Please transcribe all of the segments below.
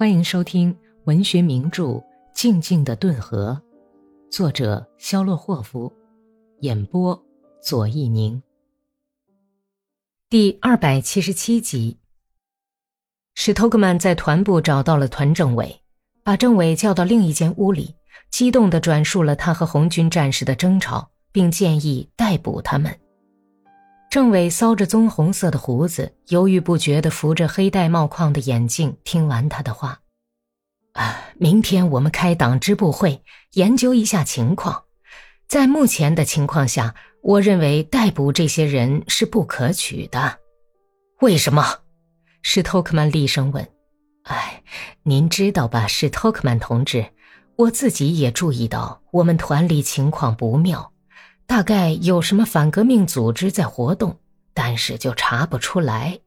欢迎收听文学名著《静静的顿河》，作者肖洛霍夫，演播左一宁。第二百七十七集，史托克曼在团部找到了团政委，把政委叫到另一间屋里，激动地转述了他和红军战士的争吵，并建议逮捕他们。政委搔着棕红色的胡子，犹豫不决地扶着黑戴帽框的眼镜。听完他的话，啊，明天我们开党支部会，研究一下情况。在目前的情况下，我认为逮捕这些人是不可取的。为什么？史托克曼厉声问。哎，您知道吧，史托克曼同志，我自己也注意到我们团里情况不妙。大概有什么反革命组织在活动，但是就查不出来，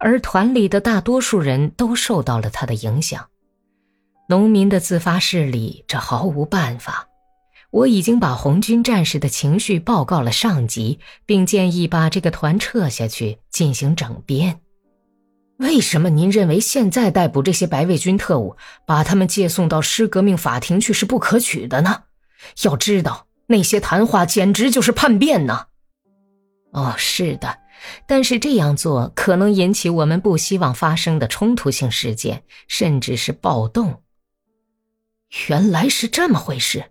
而团里的大多数人都受到了他的影响。农民的自发势力，这毫无办法。我已经把红军战士的情绪报告了上级，并建议把这个团撤下去进行整编。为什么您认为现在逮捕这些白卫军特务，把他们借送到师革命法庭去是不可取的呢？要知道。那些谈话简直就是叛变呢！哦，是的，但是这样做可能引起我们不希望发生的冲突性事件，甚至是暴动。原来是这么回事。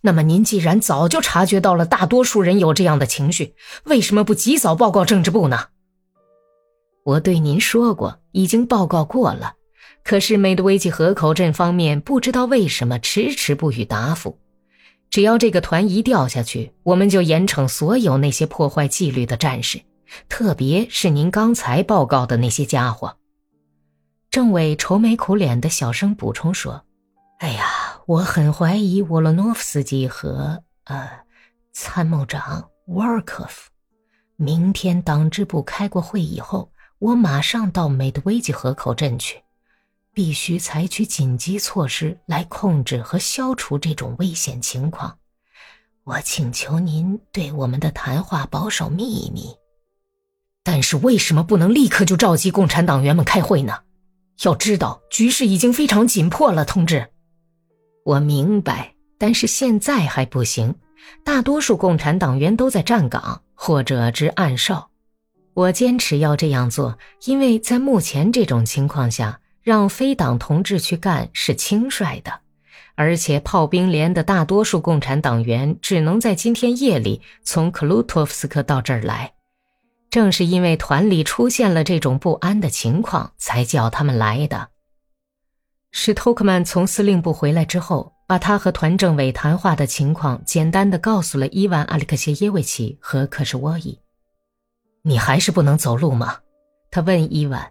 那么，您既然早就察觉到了大多数人有这样的情绪，为什么不及早报告政治部呢？我对您说过，已经报告过了。可是，梅德韦奇河口镇方面不知道为什么迟迟不予答复。只要这个团一掉下去，我们就严惩所有那些破坏纪律的战士，特别是您刚才报告的那些家伙。政委愁眉苦脸的小声补充说：“哎呀，我很怀疑沃洛诺夫斯基和呃参谋长沃尔科夫。明天党支部开过会以后，我马上到美德维基河口镇去。”必须采取紧急措施来控制和消除这种危险情况。我请求您对我们的谈话保守秘密。但是为什么不能立刻就召集共产党员们开会呢？要知道局势已经非常紧迫了，同志。我明白，但是现在还不行。大多数共产党员都在站岗或者值暗哨。我坚持要这样做，因为在目前这种情况下。让非党同志去干是轻率的，而且炮兵连的大多数共产党员只能在今天夜里从克鲁托夫斯克到这儿来。正是因为团里出现了这种不安的情况，才叫他们来的。史托克曼从司令部回来之后，把他和团政委谈话的情况简单的告诉了伊万·阿里克谢耶维奇和克什沃伊。你还是不能走路吗？他问伊万。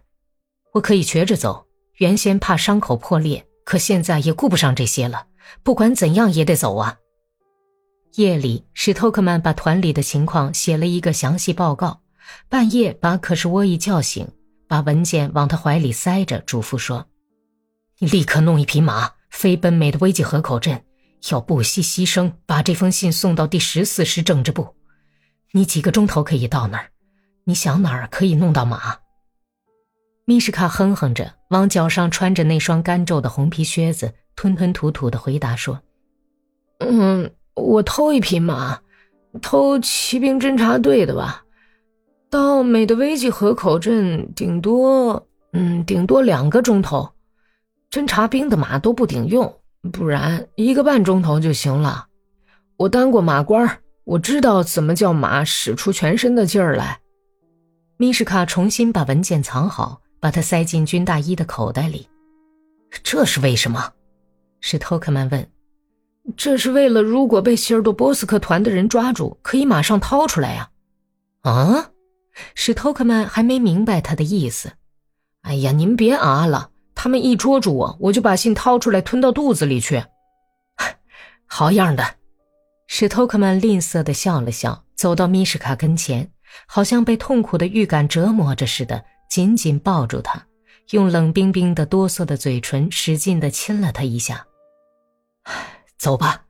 我可以瘸着走。原先怕伤口破裂，可现在也顾不上这些了。不管怎样也得走啊！夜里，史托克曼把团里的情况写了一个详细报告。半夜把可是沃伊叫醒，把文件往他怀里塞着，嘱咐说：“你立刻弄一匹马，飞奔美的危机河口镇，要不惜牺牲把这封信送到第十四师政治部。你几个钟头可以到那儿？你想哪儿可以弄到马？”米什卡哼哼着，往脚上穿着那双干皱的红皮靴子，吞吞吐吐的回答说：“嗯，我偷一匹马，偷骑兵侦察队的吧。到美德维基河口镇，顶多……嗯，顶多两个钟头。侦察兵的马都不顶用，不然一个半钟头就行了。我当过马官，我知道怎么叫马使出全身的劲儿来。”米什卡重新把文件藏好。把它塞进军大衣的口袋里，这是为什么？史托克曼问。这是为了，如果被希尔多波斯克团的人抓住，可以马上掏出来呀。啊？史托克曼还没明白他的意思。哎呀，您别啊了，他们一捉住我，我就把信掏出来吞到肚子里去。好样的！史托克曼吝啬的笑了笑，走到米什卡跟前，好像被痛苦的预感折磨着似的。紧紧抱住他，用冷冰冰的、哆嗦的嘴唇使劲地亲了他一下。走吧。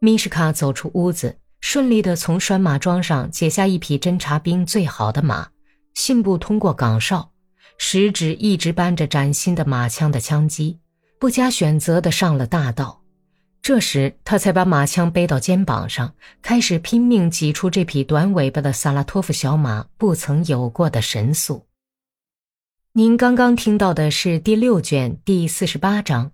米什卡走出屋子，顺利地从拴马桩上解下一匹侦察兵最好的马，信步通过岗哨，食指一直扳着崭新的马枪的枪机，不加选择的上了大道。这时，他才把马枪背到肩膀上，开始拼命挤出这匹短尾巴的萨拉托夫小马不曾有过的神速。您刚刚听到的是第六卷第四十八章。